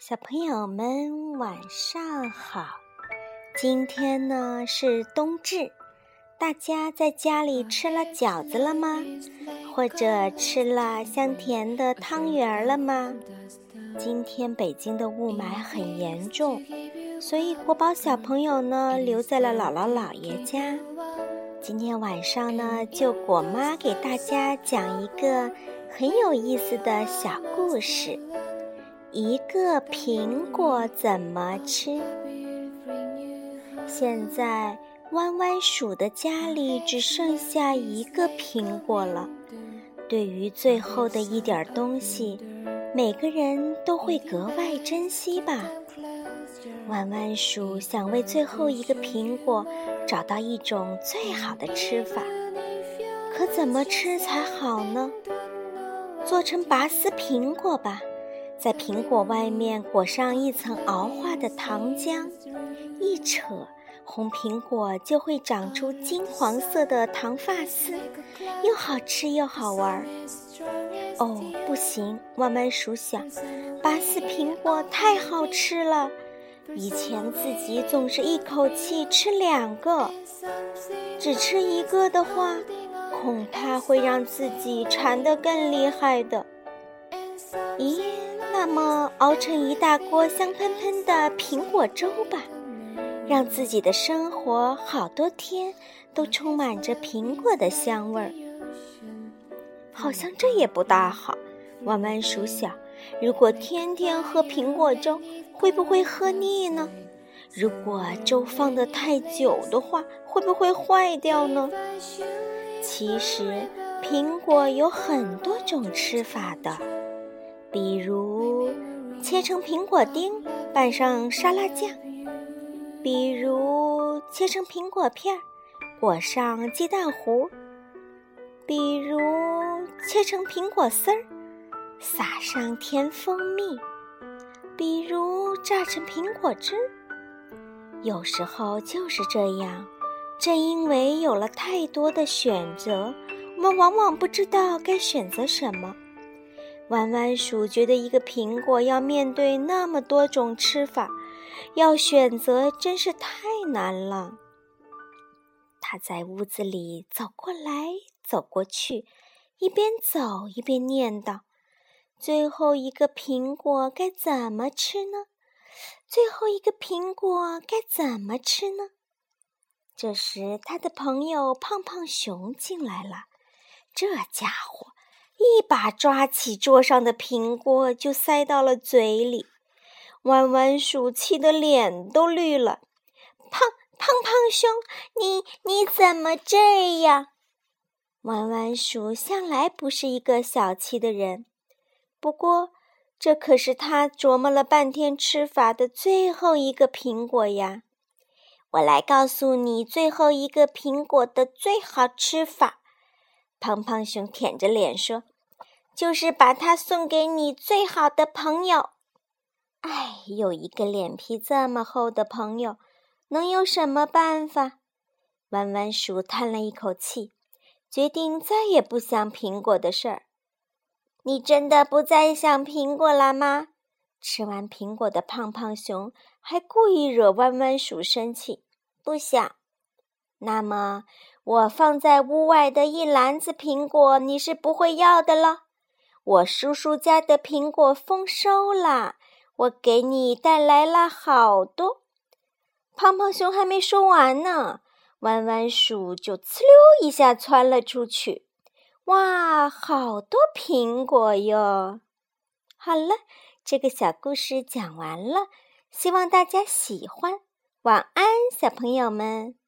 小朋友们晚上好，今天呢是冬至，大家在家里吃了饺子了吗？或者吃了香甜的汤圆了吗？今天北京的雾霾很严重，所以国宝小朋友呢留在了姥姥姥爷家。今天晚上呢，就果妈给大家讲一个很有意思的小故事。一个苹果怎么吃？现在弯弯鼠的家里只剩下一个苹果了。对于最后的一点东西，每个人都会格外珍惜吧。弯弯鼠想为最后一个苹果找到一种最好的吃法，可怎么吃才好呢？做成拔丝苹果吧。在苹果外面裹上一层熬化的糖浆，一扯，红苹果就会长出金黄色的糖发丝，又好吃又好玩。哦，不行！弯弯鼠想，拔丝苹果太好吃了，以前自己总是一口气吃两个，只吃一个的话，恐怕会让自己馋得更厉害的。咦？那么，熬成一大锅香喷喷的苹果粥吧，让自己的生活好多天都充满着苹果的香味儿。好像这也不大好。弯弯鼠想，如果天天喝苹果粥，会不会喝腻呢？如果粥放得太久的话，会不会坏掉呢？其实，苹果有很多种吃法的，比如。切成苹果丁，拌上沙拉酱；比如切成苹果片儿，裹上鸡蛋糊；比如切成苹果丝儿，撒上甜蜂蜜；比如榨成苹果汁。有时候就是这样，正因为有了太多的选择，我们往往不知道该选择什么。弯弯鼠觉得一个苹果要面对那么多种吃法，要选择真是太难了。他在屋子里走过来走过去，一边走一边念叨：“最后一个苹果该怎么吃呢？最后一个苹果该怎么吃呢？”这时，他的朋友胖胖熊进来了，这家伙。一把抓起桌上的苹果，就塞到了嘴里。弯弯鼠气得脸都绿了。胖胖胖熊，你你怎么这样？弯弯鼠向来不是一个小气的人，不过这可是他琢磨了半天吃法的最后一个苹果呀！我来告诉你最后一个苹果的最好吃法。胖胖熊舔着脸说。就是把它送给你最好的朋友。哎，有一个脸皮这么厚的朋友，能有什么办法？弯弯鼠叹了一口气，决定再也不想苹果的事儿。你真的不再想苹果了吗？吃完苹果的胖胖熊还故意惹弯弯鼠生气。不想。那么，我放在屋外的一篮子苹果，你是不会要的了。我叔叔家的苹果丰收啦！我给你带来了好多。胖胖熊还没说完呢，弯弯鼠就呲溜一下窜了出去。哇，好多苹果哟！好了，这个小故事讲完了，希望大家喜欢。晚安，小朋友们。